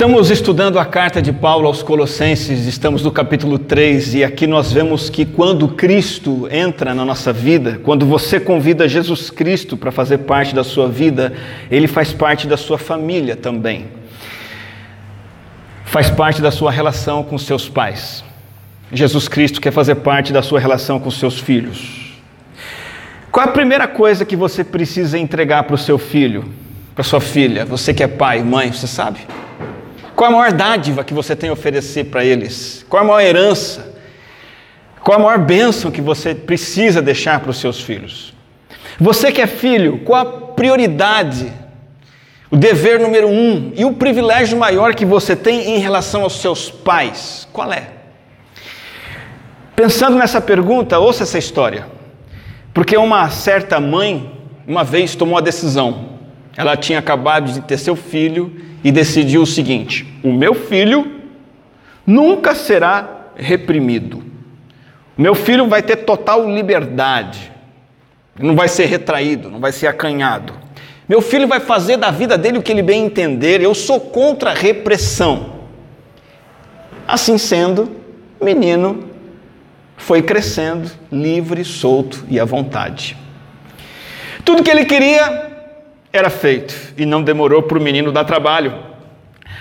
Estamos estudando a carta de Paulo aos Colossenses, estamos no capítulo 3 e aqui nós vemos que quando Cristo entra na nossa vida, quando você convida Jesus Cristo para fazer parte da sua vida, ele faz parte da sua família também. Faz parte da sua relação com seus pais. Jesus Cristo quer fazer parte da sua relação com seus filhos. Qual é a primeira coisa que você precisa entregar para o seu filho, para sua filha? Você que é pai, mãe, você sabe? Qual a maior dádiva que você tem a oferecer para eles? Qual a maior herança? Qual a maior bênção que você precisa deixar para os seus filhos? Você que é filho, qual a prioridade, o dever número um e o privilégio maior que você tem em relação aos seus pais? Qual é? Pensando nessa pergunta, ouça essa história. Porque uma certa mãe, uma vez, tomou a decisão. Ela tinha acabado de ter seu filho e decidiu o seguinte: o meu filho nunca será reprimido. O meu filho vai ter total liberdade. Não vai ser retraído, não vai ser acanhado. Meu filho vai fazer da vida dele o que ele bem entender. Eu sou contra a repressão. Assim sendo, menino foi crescendo, livre, solto e à vontade. Tudo que ele queria era feito e não demorou para o menino dar trabalho.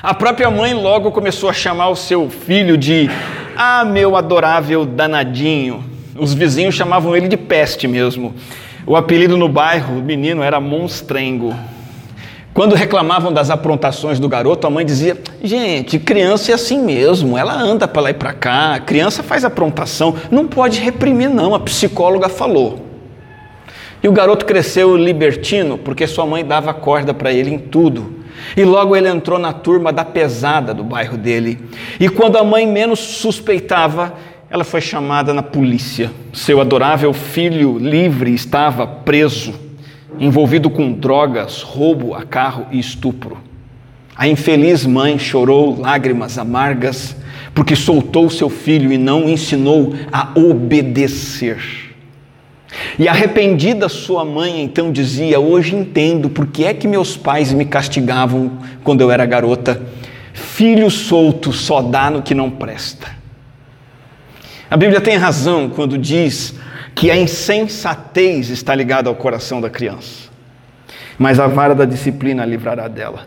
A própria mãe logo começou a chamar o seu filho de Ah, meu adorável danadinho. Os vizinhos chamavam ele de peste mesmo. O apelido no bairro do menino era Monstrengo. Quando reclamavam das aprontações do garoto, a mãe dizia: Gente, criança é assim mesmo, ela anda para lá e para cá, criança faz aprontação, não pode reprimir, não, a psicóloga falou. E o garoto cresceu libertino porque sua mãe dava corda para ele em tudo. E logo ele entrou na turma da pesada do bairro dele. E quando a mãe menos suspeitava, ela foi chamada na polícia. Seu adorável filho livre estava preso, envolvido com drogas, roubo a carro e estupro. A infeliz mãe chorou lágrimas amargas porque soltou seu filho e não ensinou a obedecer. E arrependida sua mãe então dizia: Hoje entendo por que é que meus pais me castigavam quando eu era garota. Filho solto só dá no que não presta. A Bíblia tem razão quando diz que a insensatez está ligada ao coração da criança, mas a vara da disciplina livrará dela.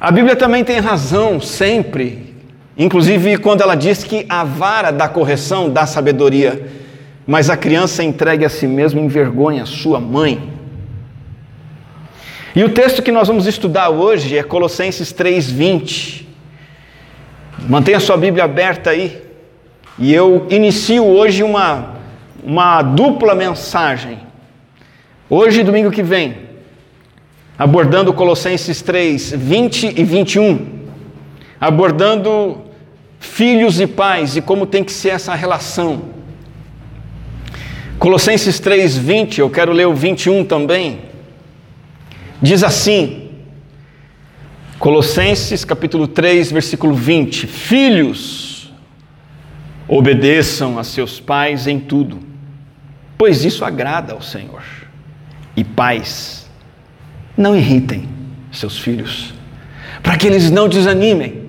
A Bíblia também tem razão sempre, inclusive quando ela diz que a vara da correção dá sabedoria mas a criança entregue a si mesmo envergonha sua mãe. E o texto que nós vamos estudar hoje é Colossenses 3:20. Mantenha sua Bíblia aberta aí. E eu inicio hoje uma uma dupla mensagem. Hoje, domingo que vem, abordando Colossenses 3, 20 e 21, abordando filhos e pais e como tem que ser essa relação. Colossenses 3, 20, eu quero ler o 21 também. Diz assim, Colossenses capítulo 3, versículo 20: Filhos, obedeçam a seus pais em tudo, pois isso agrada ao Senhor. E pais, não irritem seus filhos, para que eles não desanimem.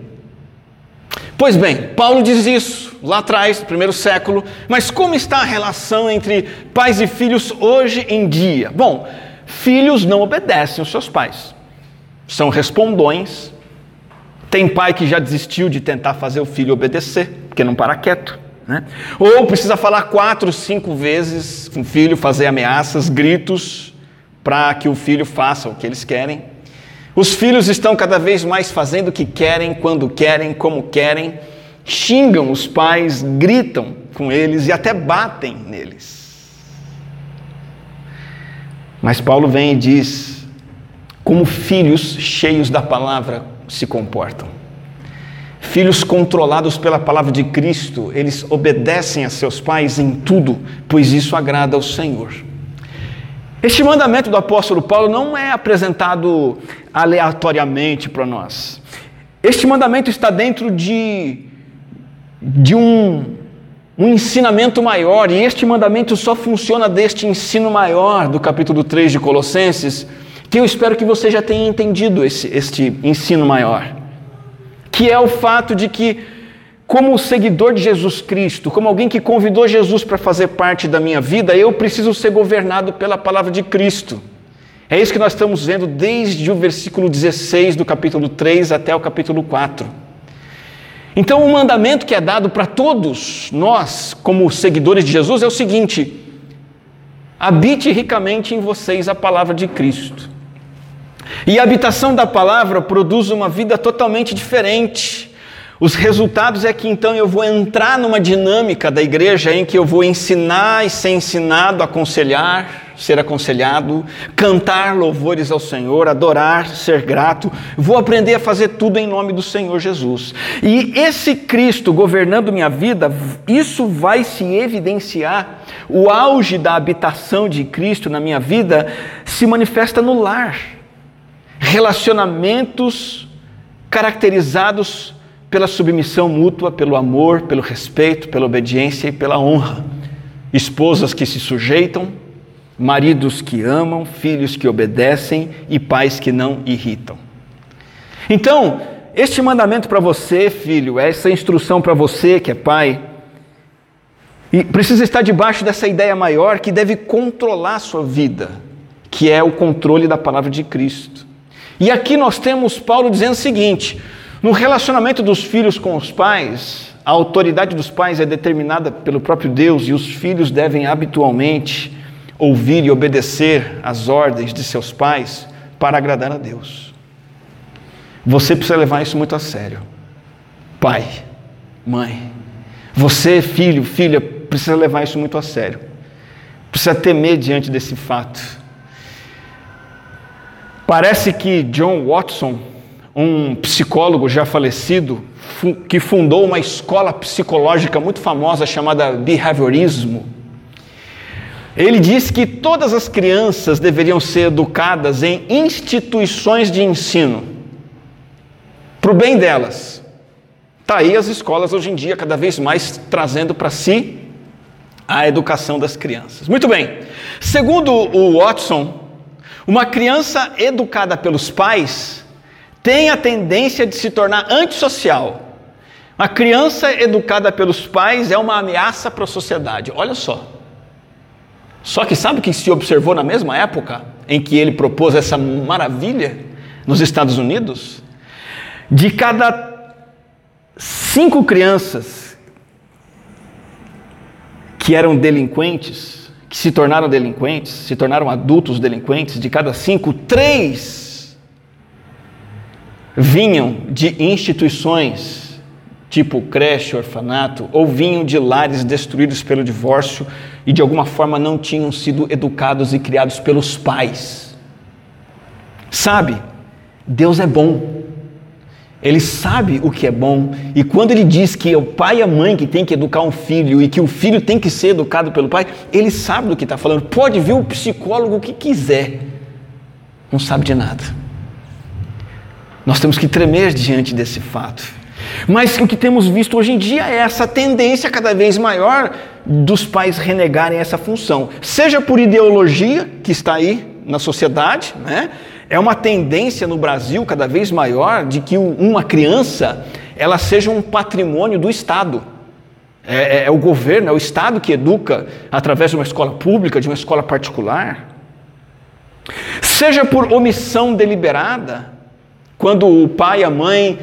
Pois bem, Paulo diz isso lá atrás, no primeiro século, mas como está a relação entre pais e filhos hoje em dia? Bom, filhos não obedecem aos seus pais, são respondões. Tem pai que já desistiu de tentar fazer o filho obedecer, porque não para quieto. Né? Ou precisa falar quatro, cinco vezes com o filho, fazer ameaças, gritos, para que o filho faça o que eles querem. Os filhos estão cada vez mais fazendo o que querem, quando querem, como querem, xingam os pais, gritam com eles e até batem neles. Mas Paulo vem e diz: como filhos cheios da palavra se comportam. Filhos controlados pela palavra de Cristo, eles obedecem a seus pais em tudo, pois isso agrada ao Senhor. Este mandamento do apóstolo Paulo não é apresentado aleatoriamente para nós. Este mandamento está dentro de, de um, um ensinamento maior, e este mandamento só funciona deste ensino maior do capítulo 3 de Colossenses, que eu espero que você já tenha entendido esse, este ensino maior. que é o fato de que, como seguidor de Jesus Cristo, como alguém que convidou Jesus para fazer parte da minha vida, eu preciso ser governado pela palavra de Cristo. É isso que nós estamos vendo desde o versículo 16 do capítulo 3 até o capítulo 4. Então, o mandamento que é dado para todos nós, como seguidores de Jesus, é o seguinte: habite ricamente em vocês a palavra de Cristo. E a habitação da palavra produz uma vida totalmente diferente. Os resultados é que então eu vou entrar numa dinâmica da igreja em que eu vou ensinar e ser ensinado, aconselhar, ser aconselhado, cantar louvores ao Senhor, adorar, ser grato. Vou aprender a fazer tudo em nome do Senhor Jesus. E esse Cristo governando minha vida, isso vai se evidenciar. O auge da habitação de Cristo na minha vida se manifesta no lar. Relacionamentos caracterizados pela submissão mútua, pelo amor, pelo respeito, pela obediência e pela honra. Esposas que se sujeitam, maridos que amam, filhos que obedecem e pais que não irritam. Então, este mandamento para você, filho, essa instrução para você que é pai, e precisa estar debaixo dessa ideia maior que deve controlar a sua vida, que é o controle da palavra de Cristo. E aqui nós temos Paulo dizendo o seguinte: no relacionamento dos filhos com os pais, a autoridade dos pais é determinada pelo próprio Deus e os filhos devem habitualmente ouvir e obedecer às ordens de seus pais para agradar a Deus. Você precisa levar isso muito a sério. Pai, mãe, você, filho, filha, precisa levar isso muito a sério. Precisa temer diante desse fato. Parece que John Watson um psicólogo já falecido, que fundou uma escola psicológica muito famosa chamada behaviorismo. Ele diz que todas as crianças deveriam ser educadas em instituições de ensino, para o bem delas. Está aí as escolas hoje em dia, cada vez mais trazendo para si a educação das crianças. Muito bem, segundo o Watson, uma criança educada pelos pais tem a tendência de se tornar antissocial. A criança educada pelos pais é uma ameaça para a sociedade. Olha só. Só que sabe o que se observou na mesma época em que ele propôs essa maravilha nos Estados Unidos? De cada cinco crianças que eram delinquentes, que se tornaram delinquentes, se tornaram adultos delinquentes, de cada cinco, três vinham de instituições tipo creche, orfanato, ou vinham de lares destruídos pelo divórcio e de alguma forma não tinham sido educados e criados pelos pais. Sabe, Deus é bom. Ele sabe o que é bom, e quando ele diz que é o pai e a mãe que tem que educar um filho e que o filho tem que ser educado pelo pai, ele sabe do que está falando. Pode vir o psicólogo que quiser, não sabe de nada. Nós temos que tremer diante desse fato. Mas o que temos visto hoje em dia é essa tendência cada vez maior dos pais renegarem essa função, seja por ideologia que está aí na sociedade, né? É uma tendência no Brasil cada vez maior de que uma criança ela seja um patrimônio do Estado. É, é, é o governo, é o Estado que educa através de uma escola pública, de uma escola particular. Seja por omissão deliberada, quando o pai e a mãe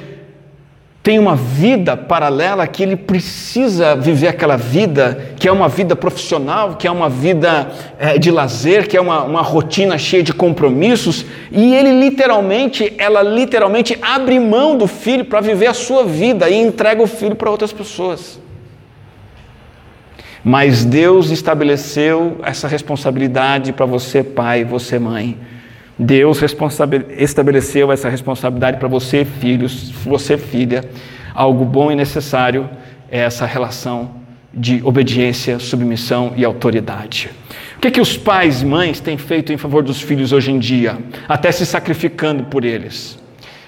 têm uma vida paralela que ele precisa viver aquela vida, que é uma vida profissional, que é uma vida é, de lazer, que é uma, uma rotina cheia de compromissos, e ele literalmente, ela literalmente abre mão do filho para viver a sua vida e entrega o filho para outras pessoas. Mas Deus estabeleceu essa responsabilidade para você, pai, você, mãe Deus estabeleceu essa responsabilidade para você, filhos, você, filha. Algo bom e necessário é essa relação de obediência, submissão e autoridade. O que, é que os pais e mães têm feito em favor dos filhos hoje em dia? Até se sacrificando por eles.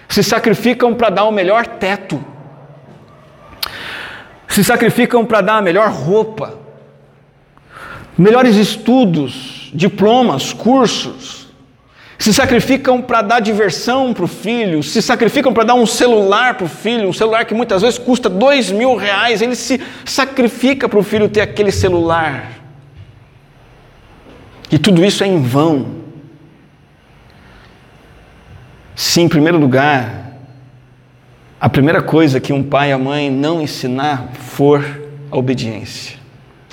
Se sacrificam para dar o melhor teto. Se sacrificam para dar a melhor roupa. Melhores estudos, diplomas, cursos se sacrificam para dar diversão para o filho, se sacrificam para dar um celular para o filho, um celular que muitas vezes custa dois mil reais, ele se sacrifica para o filho ter aquele celular. E tudo isso é em vão. Sim, em primeiro lugar, a primeira coisa que um pai e a mãe não ensinar for a obediência.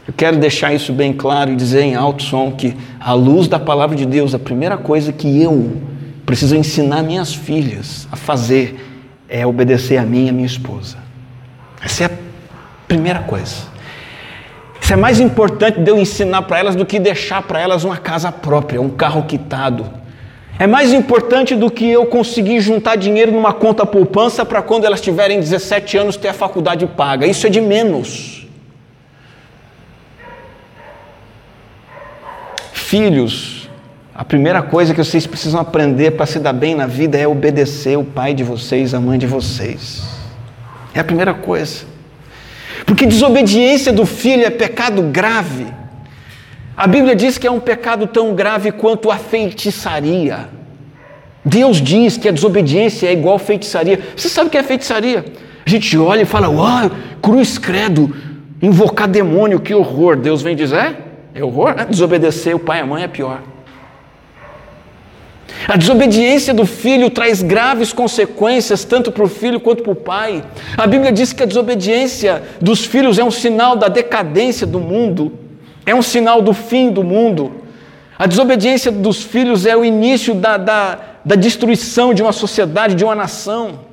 Eu quero deixar isso bem claro e dizer em alto som que, à luz da palavra de Deus, a primeira coisa que eu preciso ensinar minhas filhas a fazer é obedecer a mim e a minha esposa. Essa é a primeira coisa. Isso é mais importante de eu ensinar para elas do que deixar para elas uma casa própria, um carro quitado. É mais importante do que eu conseguir juntar dinheiro numa conta poupança para quando elas tiverem 17 anos ter a faculdade paga. Isso é de menos. Filhos, a primeira coisa que vocês precisam aprender para se dar bem na vida é obedecer o pai de vocês, a mãe de vocês. É a primeira coisa. Porque desobediência do filho é pecado grave. A Bíblia diz que é um pecado tão grave quanto a feitiçaria. Deus diz que a desobediência é igual feitiçaria. Você sabe o que é feitiçaria? A gente olha e fala, uau, cruz credo, invocar demônio, que horror. Deus vem dizer, é? É horror. Né? Desobedecer o pai e a mãe é pior. A desobediência do filho traz graves consequências tanto para o filho quanto para o pai. A Bíblia diz que a desobediência dos filhos é um sinal da decadência do mundo, é um sinal do fim do mundo. A desobediência dos filhos é o início da, da, da destruição de uma sociedade, de uma nação.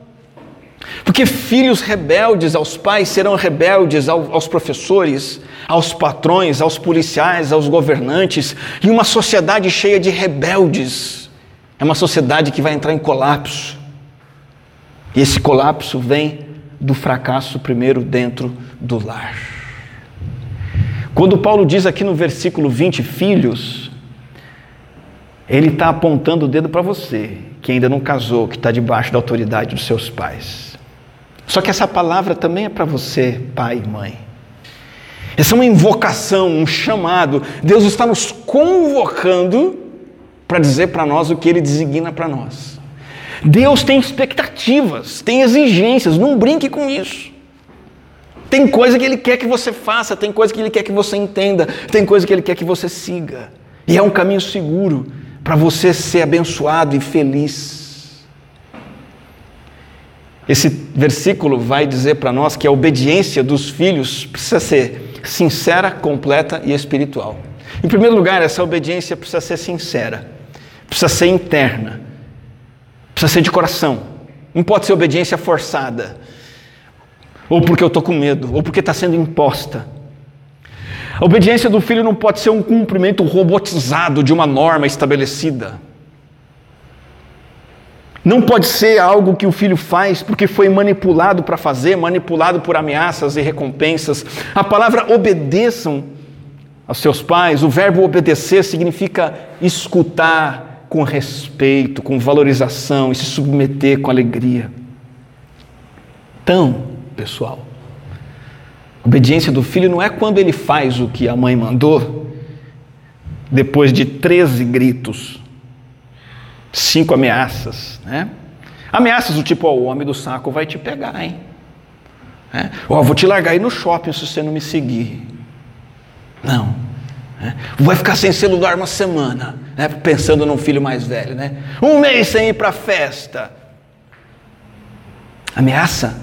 Porque filhos rebeldes aos pais serão rebeldes aos professores, aos patrões, aos policiais, aos governantes, e uma sociedade cheia de rebeldes é uma sociedade que vai entrar em colapso. E esse colapso vem do fracasso primeiro dentro do lar. Quando Paulo diz aqui no versículo 20, filhos, ele está apontando o dedo para você, que ainda não casou, que está debaixo da autoridade dos seus pais. Só que essa palavra também é para você, pai e mãe. Essa é uma invocação, um chamado. Deus está nos convocando para dizer para nós o que Ele designa para nós. Deus tem expectativas, tem exigências, não brinque com isso. Tem coisa que Ele quer que você faça, tem coisa que Ele quer que você entenda, tem coisa que Ele quer que você siga. E é um caminho seguro para você ser abençoado e feliz. Esse versículo vai dizer para nós que a obediência dos filhos precisa ser sincera, completa e espiritual. Em primeiro lugar, essa obediência precisa ser sincera, precisa ser interna, precisa ser de coração. Não pode ser obediência forçada, ou porque eu estou com medo, ou porque está sendo imposta. A obediência do filho não pode ser um cumprimento robotizado de uma norma estabelecida. Não pode ser algo que o filho faz porque foi manipulado para fazer, manipulado por ameaças e recompensas. A palavra obedeçam aos seus pais, o verbo obedecer significa escutar com respeito, com valorização e se submeter com alegria. Então, pessoal, obediência do filho não é quando ele faz o que a mãe mandou, depois de 13 gritos cinco ameaças, né? Ameaças do tipo, ó, o homem do saco vai te pegar, hein? É? Ó, vou te largar aí no shopping se você não me seguir. Não. É? Vai ficar sem celular uma semana, né? pensando num filho mais velho, né? Um mês sem ir para festa. Ameaça.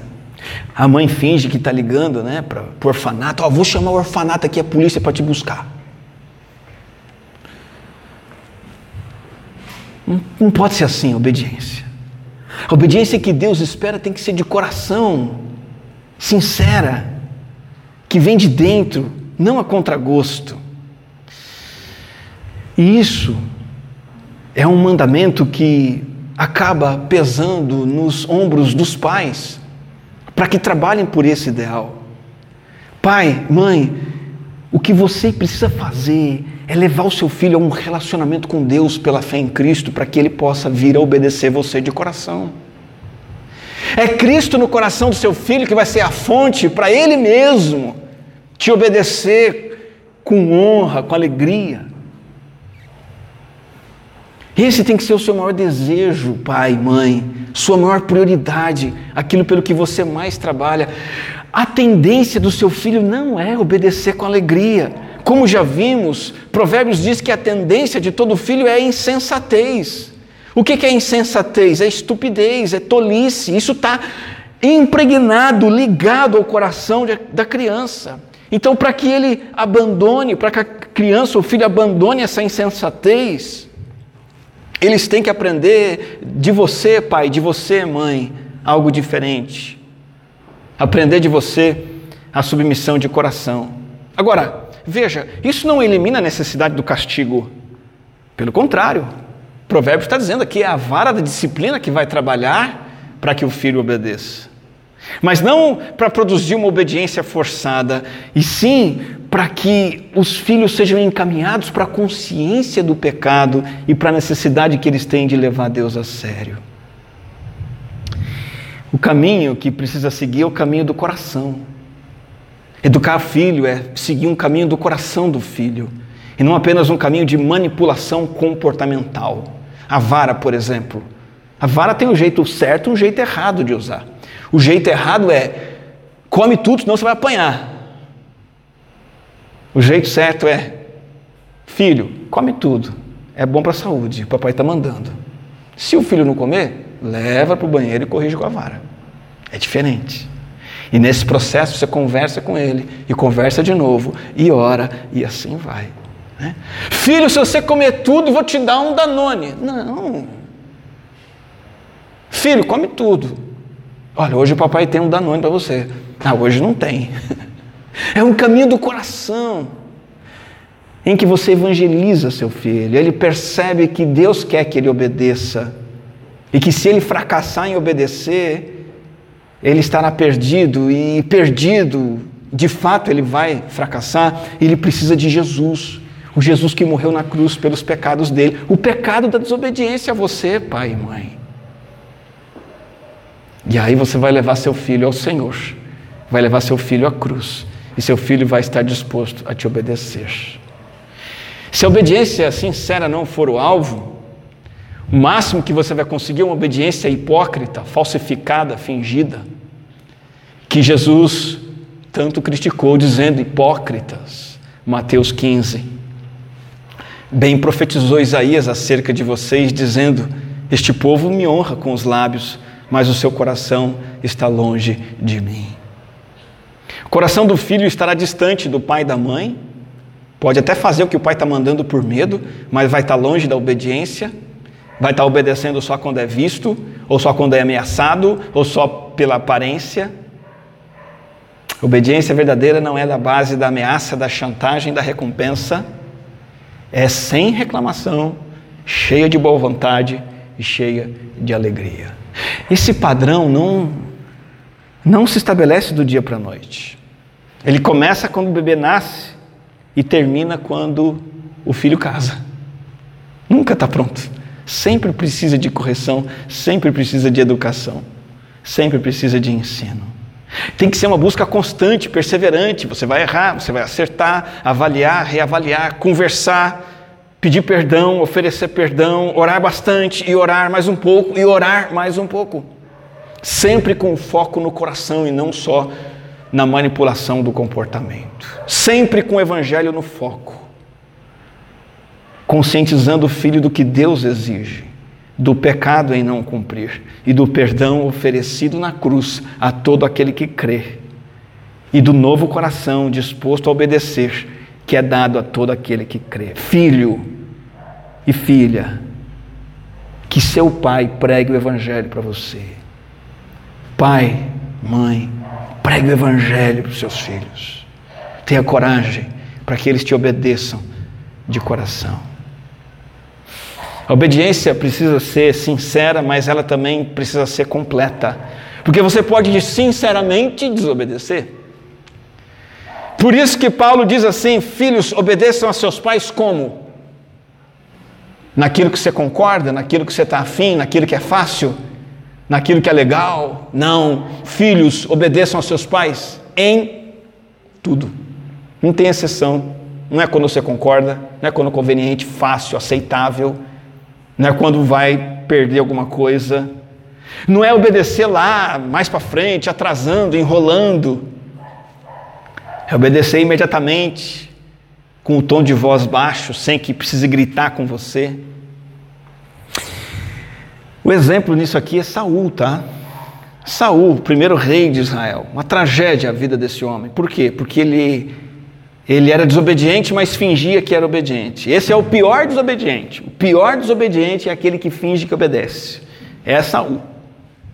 A mãe finge que está ligando, né, para orfanato. Ó, vou chamar o orfanato aqui, a polícia para te buscar. Não, pode ser assim a obediência. A obediência que Deus espera tem que ser de coração, sincera, que vem de dentro, não a contragosto. E isso é um mandamento que acaba pesando nos ombros dos pais, para que trabalhem por esse ideal. Pai, mãe, o que você precisa fazer é levar o seu filho a um relacionamento com Deus pela fé em Cristo, para que ele possa vir a obedecer você de coração. É Cristo no coração do seu filho que vai ser a fonte para ele mesmo te obedecer com honra, com alegria. Esse tem que ser o seu maior desejo, pai, mãe, sua maior prioridade, aquilo pelo que você mais trabalha. A tendência do seu filho não é obedecer com alegria. Como já vimos, Provérbios diz que a tendência de todo filho é insensatez. O que é insensatez? É estupidez, é tolice. Isso está impregnado, ligado ao coração da criança. Então, para que ele abandone, para que a criança ou filho abandone essa insensatez, eles têm que aprender de você, pai, de você, mãe, algo diferente. Aprender de você a submissão de coração. Agora, veja, isso não elimina a necessidade do castigo. Pelo contrário, o provérbio está dizendo aqui é a vara da disciplina que vai trabalhar para que o filho obedeça. Mas não para produzir uma obediência forçada, e sim para que os filhos sejam encaminhados para a consciência do pecado e para a necessidade que eles têm de levar Deus a sério. O caminho que precisa seguir é o caminho do coração. Educar filho é seguir um caminho do coração do filho, e não apenas um caminho de manipulação comportamental. A vara, por exemplo. A vara tem um jeito certo e um jeito errado de usar. O jeito errado é come tudo, senão você vai apanhar. O jeito certo é filho, come tudo. É bom para a saúde, o papai está mandando. Se o filho não comer, leva para o banheiro e corrige com a vara. É diferente. E nesse processo você conversa com ele, e conversa de novo, e ora, e assim vai. Né? Filho, se você comer tudo, vou te dar um Danone. Não. Filho, come tudo. Olha, hoje o papai tem um Danone para você. Ah, hoje não tem. É um caminho do coração em que você evangeliza seu filho. Ele percebe que Deus quer que ele obedeça e que se ele fracassar em obedecer, ele estará perdido e perdido, de fato ele vai fracassar. Ele precisa de Jesus. O Jesus que morreu na cruz pelos pecados dele. O pecado da desobediência a você, pai e mãe. E aí você vai levar seu filho ao Senhor, vai levar seu filho à cruz, e seu filho vai estar disposto a te obedecer. Se a obediência sincera não for o alvo, o máximo que você vai conseguir é uma obediência hipócrita, falsificada, fingida, que Jesus tanto criticou, dizendo hipócritas. Mateus 15. Bem profetizou Isaías acerca de vocês, dizendo: Este povo me honra com os lábios, mas o seu coração está longe de mim. O coração do filho estará distante do pai e da mãe, pode até fazer o que o pai está mandando por medo, mas vai estar longe da obediência, vai estar obedecendo só quando é visto, ou só quando é ameaçado, ou só pela aparência. Obediência verdadeira não é da base da ameaça, da chantagem, da recompensa, é sem reclamação, cheia de boa vontade e cheia de alegria. Esse padrão não, não se estabelece do dia para a noite. Ele começa quando o bebê nasce e termina quando o filho casa. Nunca está pronto. Sempre precisa de correção, sempre precisa de educação, sempre precisa de ensino. Tem que ser uma busca constante, perseverante. Você vai errar, você vai acertar, avaliar, reavaliar, conversar, pedir perdão, oferecer perdão, orar bastante e orar mais um pouco e orar mais um pouco. Sempre com foco no coração e não só na manipulação do comportamento. Sempre com o evangelho no foco. Conscientizando o filho do que Deus exige, do pecado em não cumprir e do perdão oferecido na cruz a todo aquele que crê. E do novo coração disposto a obedecer que é dado a todo aquele que crê. Filho e filha, que seu pai pregue o Evangelho para você. Pai, mãe, pregue o Evangelho para os seus filhos. Tenha coragem para que eles te obedeçam de coração. A obediência precisa ser sincera, mas ela também precisa ser completa. Porque você pode sinceramente desobedecer. Por isso que Paulo diz assim: filhos, obedeçam a seus pais como? Naquilo que você concorda, naquilo que você está afim, naquilo que é fácil, naquilo que é legal. Não. Filhos, obedeçam aos seus pais em tudo. Não tem exceção. Não é quando você concorda, não é quando conveniente, fácil, aceitável. Não é quando vai perder alguma coisa, não é obedecer lá mais para frente, atrasando, enrolando. É obedecer imediatamente, com o tom de voz baixo, sem que precise gritar com você. O exemplo nisso aqui é Saul, tá? Saul, primeiro rei de Israel. Uma tragédia a vida desse homem. Por quê? Porque ele ele era desobediente, mas fingia que era obediente. Esse é o pior desobediente. O pior desobediente é aquele que finge que obedece. É Saul.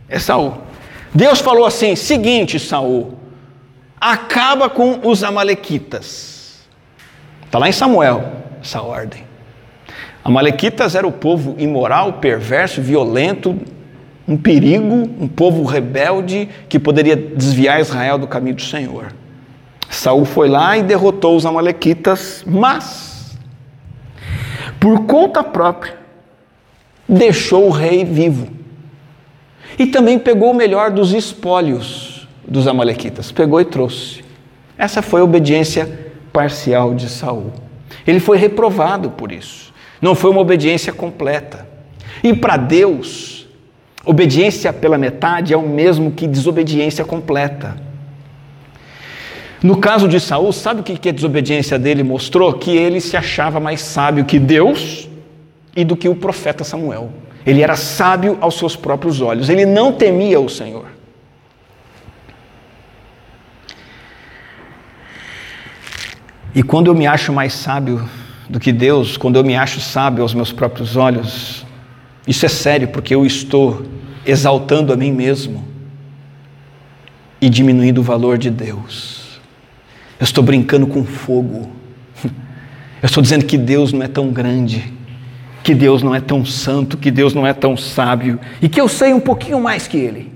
É Saul. Deus falou assim: seguinte, Saul, acaba com os amalequitas. Está lá em Samuel, essa ordem. Amalequitas era o povo imoral, perverso, violento, um perigo, um povo rebelde que poderia desviar Israel do caminho do Senhor. Saul foi lá e derrotou os amalequitas, mas por conta própria deixou o rei vivo. E também pegou o melhor dos espólios dos amalequitas, pegou e trouxe. Essa foi a obediência parcial de Saul. Ele foi reprovado por isso. Não foi uma obediência completa. E para Deus, obediência pela metade é o mesmo que desobediência completa. No caso de Saul, sabe o que a desobediência dele mostrou? Que ele se achava mais sábio que Deus e do que o profeta Samuel. Ele era sábio aos seus próprios olhos, ele não temia o Senhor. E quando eu me acho mais sábio do que Deus, quando eu me acho sábio aos meus próprios olhos, isso é sério, porque eu estou exaltando a mim mesmo e diminuindo o valor de Deus. Eu estou brincando com fogo. Eu estou dizendo que Deus não é tão grande, que Deus não é tão santo, que Deus não é tão sábio e que eu sei um pouquinho mais que Ele.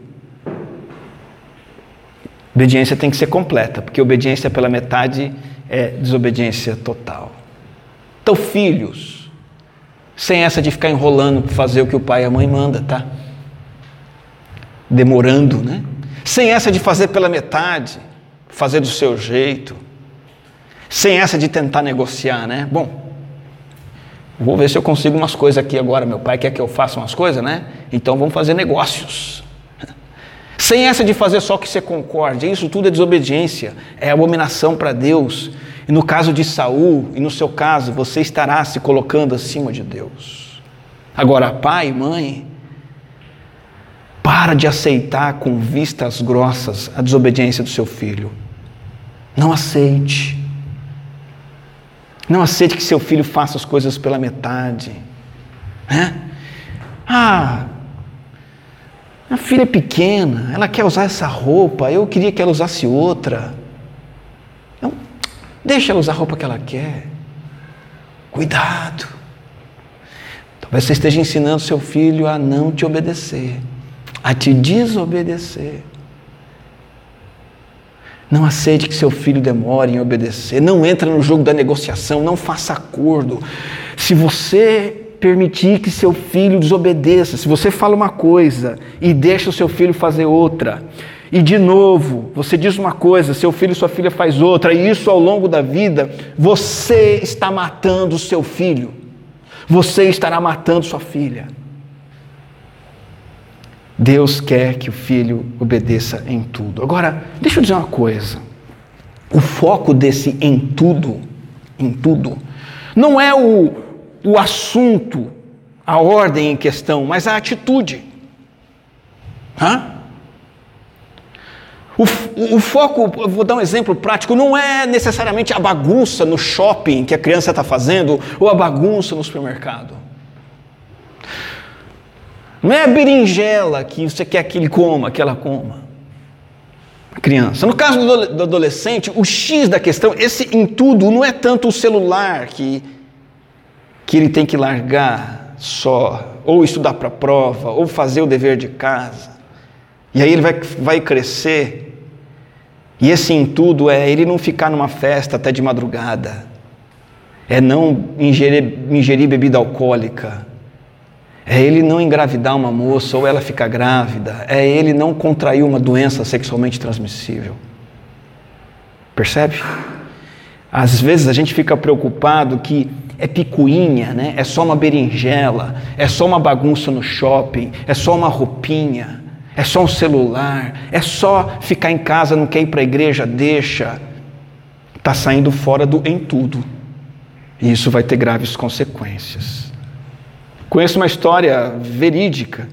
Obediência tem que ser completa, porque obediência pela metade é desobediência total. Então, filhos, sem essa de ficar enrolando para fazer o que o pai e a mãe manda, tá? Demorando, né? Sem essa de fazer pela metade fazer do seu jeito, sem essa de tentar negociar, né? Bom, vou ver se eu consigo umas coisas aqui agora. Meu pai quer que eu faça umas coisas, né? Então vamos fazer negócios. Sem essa de fazer só que você concorde, isso tudo é desobediência, é abominação para Deus. E no caso de Saul, e no seu caso, você estará se colocando acima de Deus. Agora, pai, mãe, para de aceitar com vistas grossas a desobediência do seu filho. Não aceite. Não aceite que seu filho faça as coisas pela metade. Né? Ah, a filha é pequena, ela quer usar essa roupa, eu queria que ela usasse outra. Não, deixa ela usar a roupa que ela quer. Cuidado. Talvez você esteja ensinando seu filho a não te obedecer, a te desobedecer. Não aceite que seu filho demore em obedecer. Não entre no jogo da negociação. Não faça acordo. Se você permitir que seu filho desobedeça, se você fala uma coisa e deixa o seu filho fazer outra, e de novo, você diz uma coisa, seu filho e sua filha faz outra, e isso ao longo da vida, você está matando o seu filho. Você estará matando sua filha. Deus quer que o filho obedeça em tudo. Agora, deixa eu dizer uma coisa. O foco desse em tudo, em tudo, não é o, o assunto, a ordem em questão, mas a atitude. Hã? O, o, foco, vou dar um exemplo prático, não é necessariamente a bagunça no shopping que a criança está fazendo ou a bagunça no supermercado. Não é a berinjela que você quer que ele coma, que ela coma. A criança. No caso do adolescente, o X da questão, esse em tudo, não é tanto o celular que, que ele tem que largar só, ou estudar para a prova, ou fazer o dever de casa. E aí ele vai, vai crescer. E esse em tudo é ele não ficar numa festa até de madrugada, é não ingerir, ingerir bebida alcoólica, é ele não engravidar uma moça ou ela ficar grávida. É ele não contrair uma doença sexualmente transmissível. Percebe? Às vezes a gente fica preocupado que é picuinha, né? é só uma berinjela, é só uma bagunça no shopping, é só uma roupinha, é só um celular, é só ficar em casa, não quer ir para a igreja, deixa. Está saindo fora do em tudo. E isso vai ter graves consequências. Conheço uma história verídica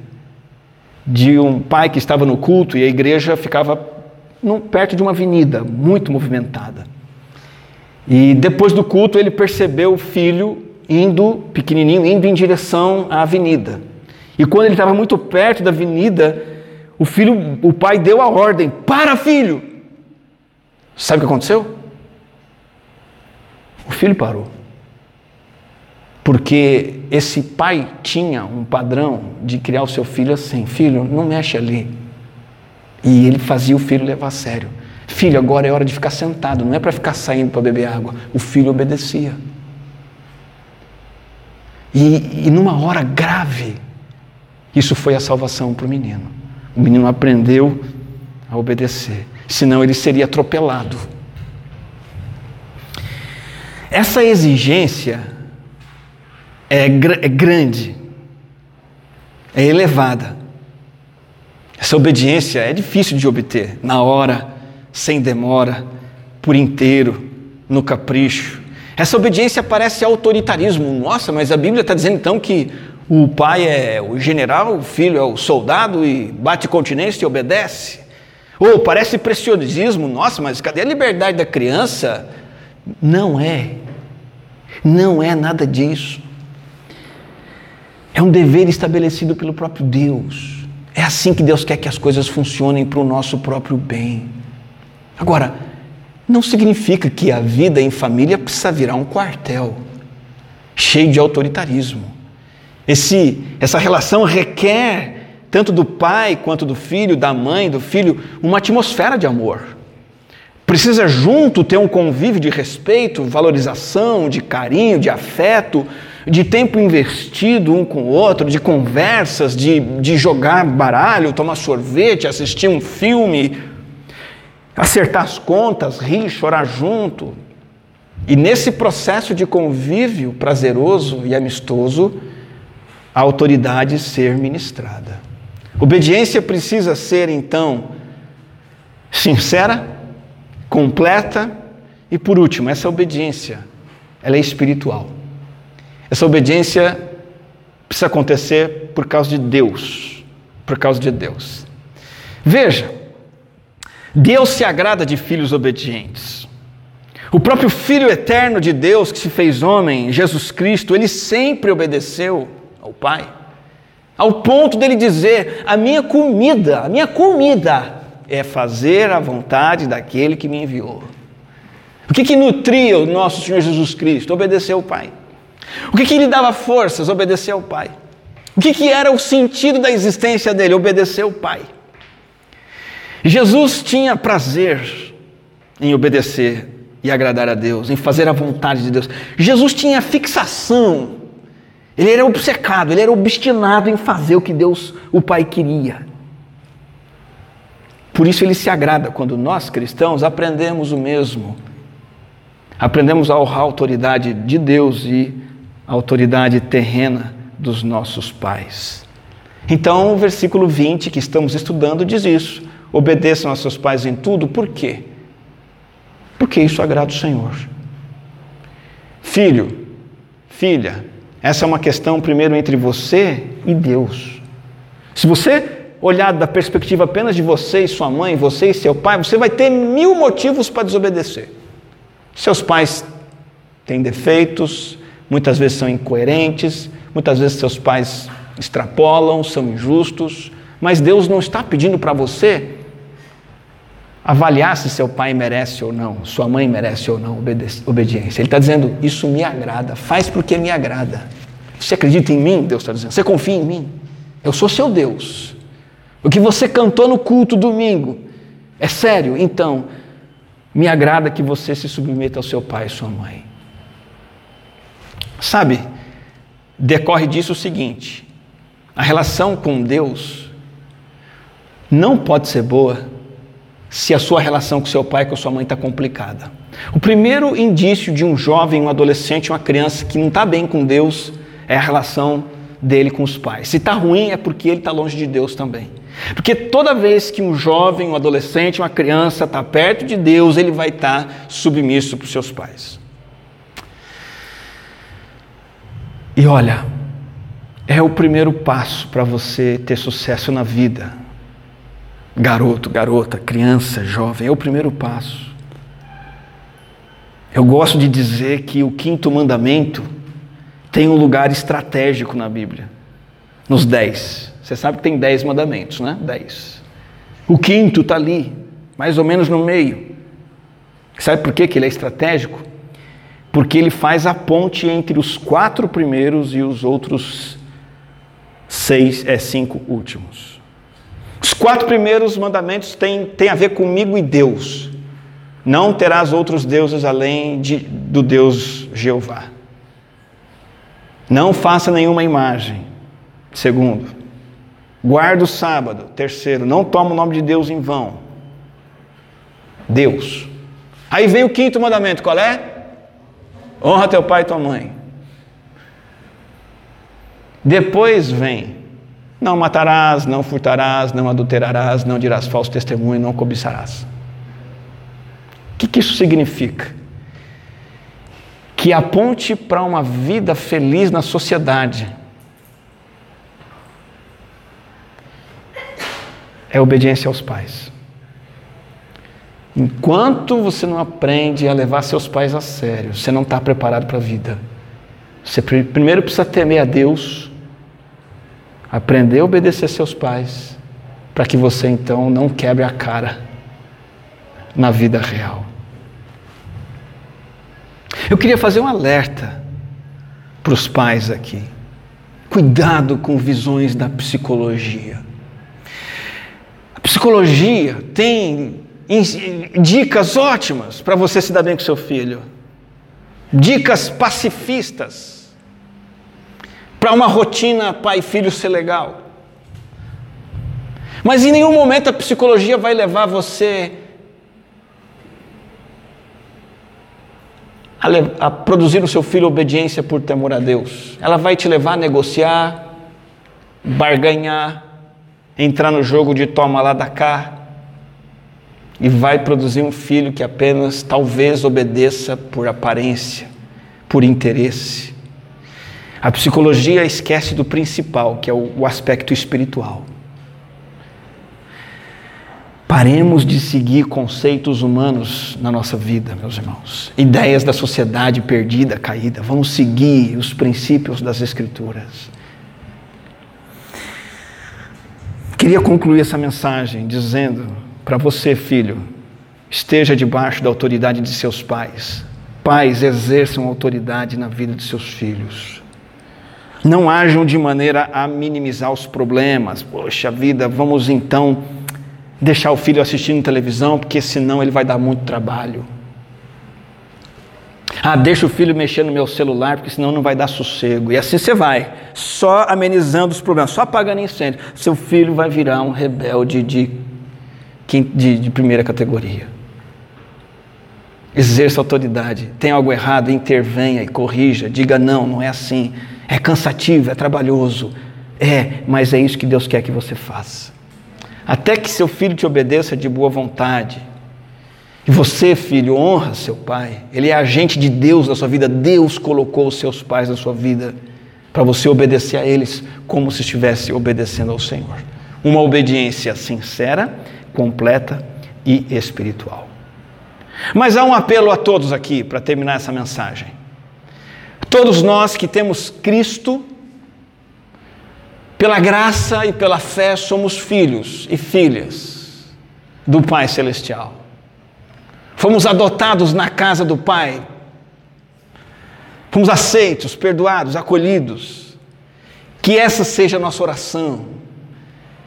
de um pai que estava no culto e a igreja ficava perto de uma avenida muito movimentada. E depois do culto ele percebeu o filho indo, pequenininho, indo em direção à avenida. E quando ele estava muito perto da avenida, o filho, o pai deu a ordem: "Para, filho!" Sabe o que aconteceu? O filho parou. Porque esse pai tinha um padrão de criar o seu filho assim: "Filho, não mexe ali". E ele fazia o filho levar a sério. Filho, agora é hora de ficar sentado, não é para ficar saindo para beber água. O filho obedecia. E, e numa hora grave, isso foi a salvação para o menino. O menino aprendeu a obedecer, senão ele seria atropelado. Essa exigência é, gr é grande, é elevada. Essa obediência é difícil de obter na hora sem demora, por inteiro, no capricho. Essa obediência parece autoritarismo. Nossa, mas a Bíblia está dizendo então que o pai é o general, o filho é o soldado e bate continência e obedece. Ou parece preciosismo. Nossa, mas cadê a liberdade da criança? Não é. Não é nada disso. É um dever estabelecido pelo próprio Deus. É assim que Deus quer que as coisas funcionem para o nosso próprio bem. Agora, não significa que a vida em família precisa virar um quartel cheio de autoritarismo. Esse, essa relação requer, tanto do pai quanto do filho, da mãe, do filho, uma atmosfera de amor. Precisa junto ter um convívio de respeito, valorização, de carinho, de afeto, de tempo investido um com o outro, de conversas, de, de jogar baralho, tomar sorvete, assistir um filme, acertar as contas, rir, chorar junto. E nesse processo de convívio prazeroso e amistoso, a autoridade ser ministrada. Obediência precisa ser, então, sincera, completa e, por último, essa obediência, ela é espiritual. Essa obediência precisa acontecer por causa de Deus, por causa de Deus. Veja, Deus se agrada de filhos obedientes. O próprio Filho eterno de Deus que se fez homem, Jesus Cristo, ele sempre obedeceu ao Pai, ao ponto dele dizer: A minha comida, a minha comida é fazer a vontade daquele que me enviou. O que, que nutria o nosso Senhor Jesus Cristo? Obedecer ao Pai. O que, que lhe dava forças? Obedecer ao Pai. O que, que era o sentido da existência dele? Obedecer ao Pai. Jesus tinha prazer em obedecer e agradar a Deus, em fazer a vontade de Deus. Jesus tinha fixação, ele era obcecado, ele era obstinado em fazer o que Deus, o Pai, queria. Por isso ele se agrada quando nós cristãos aprendemos o mesmo. Aprendemos a honrar a autoridade de Deus e a autoridade terrena dos nossos pais. Então, o versículo 20 que estamos estudando diz isso. Obedeçam a seus pais em tudo, por quê? Porque isso agrada o Senhor. Filho, filha, essa é uma questão primeiro entre você e Deus. Se você olhar da perspectiva apenas de você e sua mãe, você e seu pai, você vai ter mil motivos para desobedecer. Seus pais têm defeitos, muitas vezes são incoerentes, muitas vezes seus pais extrapolam, são injustos, mas Deus não está pedindo para você avaliar se seu pai merece ou não, sua mãe merece ou não obediência. Ele está dizendo: Isso me agrada, faz porque me agrada. Você acredita em mim? Deus está dizendo. Você confia em mim? Eu sou seu Deus. O que você cantou no culto domingo é sério? Então, me agrada que você se submeta ao seu pai e sua mãe. Sabe, decorre disso o seguinte: a relação com Deus não pode ser boa se a sua relação com seu pai e com sua mãe está complicada. O primeiro indício de um jovem, um adolescente, uma criança que não está bem com Deus é a relação dele com os pais. Se está ruim é porque ele está longe de Deus também. Porque toda vez que um jovem, um adolescente, uma criança está perto de Deus, ele vai estar tá submisso para os seus pais. E olha, é o primeiro passo para você ter sucesso na vida garoto, garota, criança, jovem, é o primeiro passo. Eu gosto de dizer que o quinto mandamento tem um lugar estratégico na Bíblia, nos dez. Você sabe que tem dez mandamentos, né? Dez. O quinto está ali, mais ou menos no meio. Sabe por que ele é estratégico? Porque ele faz a ponte entre os quatro primeiros e os outros seis, é, cinco últimos. Os quatro primeiros mandamentos têm, têm a ver comigo e Deus. Não terás outros deuses além de, do Deus Jeová. Não faça nenhuma imagem. Segundo, guarda o sábado. Terceiro, não toma o nome de Deus em vão. Deus. Aí vem o quinto mandamento, qual é? Honra teu pai e tua mãe. Depois vem não matarás, não furtarás, não adulterarás, não dirás falso testemunho, não cobiçarás. O que, que isso significa? Que aponte para uma vida feliz na sociedade é obediência aos pais. Enquanto você não aprende a levar seus pais a sério, você não está preparado para a vida. Você primeiro precisa temer a Deus aprender a obedecer seus pais, para que você então não quebre a cara na vida real. Eu queria fazer um alerta para os pais aqui. Cuidado com visões da psicologia. A psicologia tem dicas ótimas para você se dar bem com seu filho. Dicas pacifistas para uma rotina pai e filho ser legal. Mas em nenhum momento a psicologia vai levar você a, a, produzir no seu filho obediência por temor a Deus. Ela vai te levar a negociar, barganhar, entrar no jogo de toma lá da cá e vai produzir um filho que apenas talvez obedeça por aparência, por interesse. A psicologia esquece do principal, que é o, aspecto espiritual. Paremos de seguir conceitos humanos na nossa vida, meus irmãos. Ideias da sociedade perdida, caída. Vamos seguir os princípios das Escrituras. Queria concluir essa mensagem dizendo para você, filho, esteja debaixo da autoridade de seus pais. Pais exerçam autoridade na vida de seus filhos. Não ajam de maneira a minimizar os problemas. Poxa vida, vamos então deixar o filho assistindo televisão, porque senão ele vai dar muito trabalho. Ah, deixa o filho mexer no meu celular, porque senão não vai dar sossego. E assim você vai, só amenizando os problemas, só apagando incêndio. Seu filho vai virar um rebelde de, de, de primeira categoria. Exerça autoridade. Tem algo errado, intervenha e corrija. Diga não, não é assim. É cansativo, é trabalhoso. É, mas é isso que Deus quer que você faça. Até que seu filho te obedeça de boa vontade. E você, filho, honra seu pai. Ele é agente de Deus na sua vida. Deus colocou os seus pais na sua vida para você obedecer a eles como se estivesse obedecendo ao Senhor. Uma obediência sincera, completa e espiritual. Mas há um apelo a todos aqui para terminar essa mensagem. Todos nós que temos Cristo, pela graça e pela fé, somos filhos e filhas do Pai Celestial. Fomos adotados na casa do Pai. Fomos aceitos, perdoados, acolhidos. Que essa seja a nossa oração.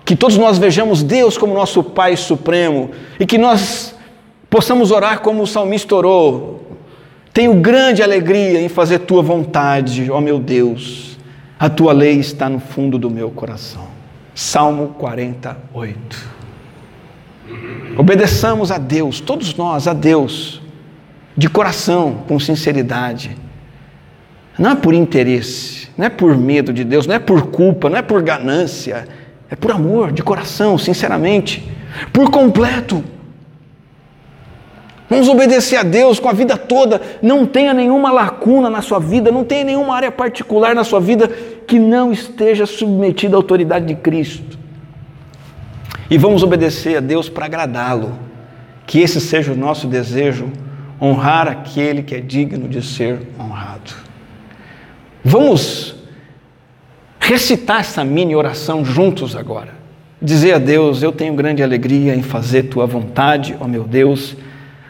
Que todos nós vejamos Deus como nosso Pai Supremo e que nós possamos orar como o salmista orou: tenho grande alegria em fazer tua vontade, ó meu Deus. A tua lei está no fundo do meu coração. Salmo 48. Obedeçamos a Deus, todos nós, a Deus, de coração, com sinceridade. Não é por interesse, não é por medo de Deus, não é por culpa, não é por ganância, é por amor, de coração, sinceramente, por completo. Vamos obedecer a Deus com a vida toda. Não tenha nenhuma lacuna na sua vida, não tenha nenhuma área particular na sua vida que não esteja submetida à autoridade de Cristo. E vamos obedecer a Deus para agradá-lo. Que esse seja o nosso desejo, honrar aquele que é digno de ser honrado. Vamos recitar essa mini oração juntos agora. Dizer a Deus: Eu tenho grande alegria em fazer tua vontade, ó meu Deus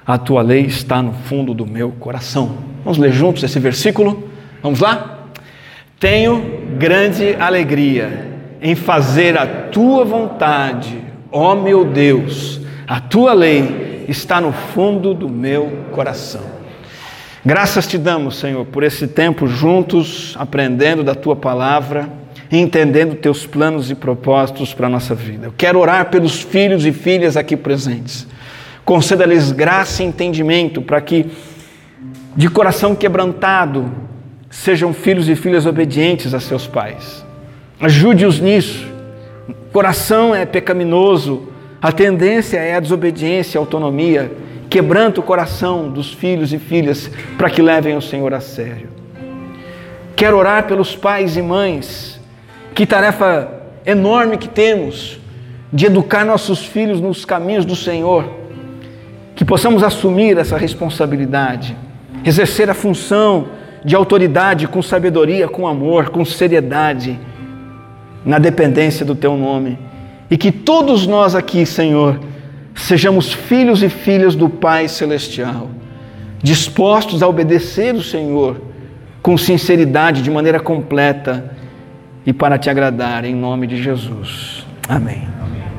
a tua lei está no fundo do meu coração. Vamos ler juntos esse versículo? Vamos lá? Tenho grande alegria em fazer a tua vontade, ó meu Deus, a tua lei está no fundo do meu coração. Graças te damos, Senhor, por esse tempo juntos, aprendendo da tua palavra entendendo teus planos e propósitos para a nossa vida. Eu quero orar pelos filhos e filhas aqui presentes Conceda-lhes graça e entendimento para que, de coração quebrantado, sejam filhos e filhas obedientes a seus pais. Ajude-os nisso. O coração é pecaminoso, a tendência é a desobediência, a autonomia. Quebranta o coração dos filhos e filhas para que levem o Senhor a sério. Quero orar pelos pais e mães. Que tarefa enorme que temos de educar nossos filhos nos caminhos do Senhor que possamos assumir essa responsabilidade, exercer a função de autoridade com sabedoria, com amor, com seriedade, na dependência do Teu nome. E que todos nós aqui, Senhor, sejamos filhos e filhas do Pai Celestial, dispostos a obedecer o Senhor com sinceridade, de maneira completa e para te agradar, em nome de Jesus. Amém.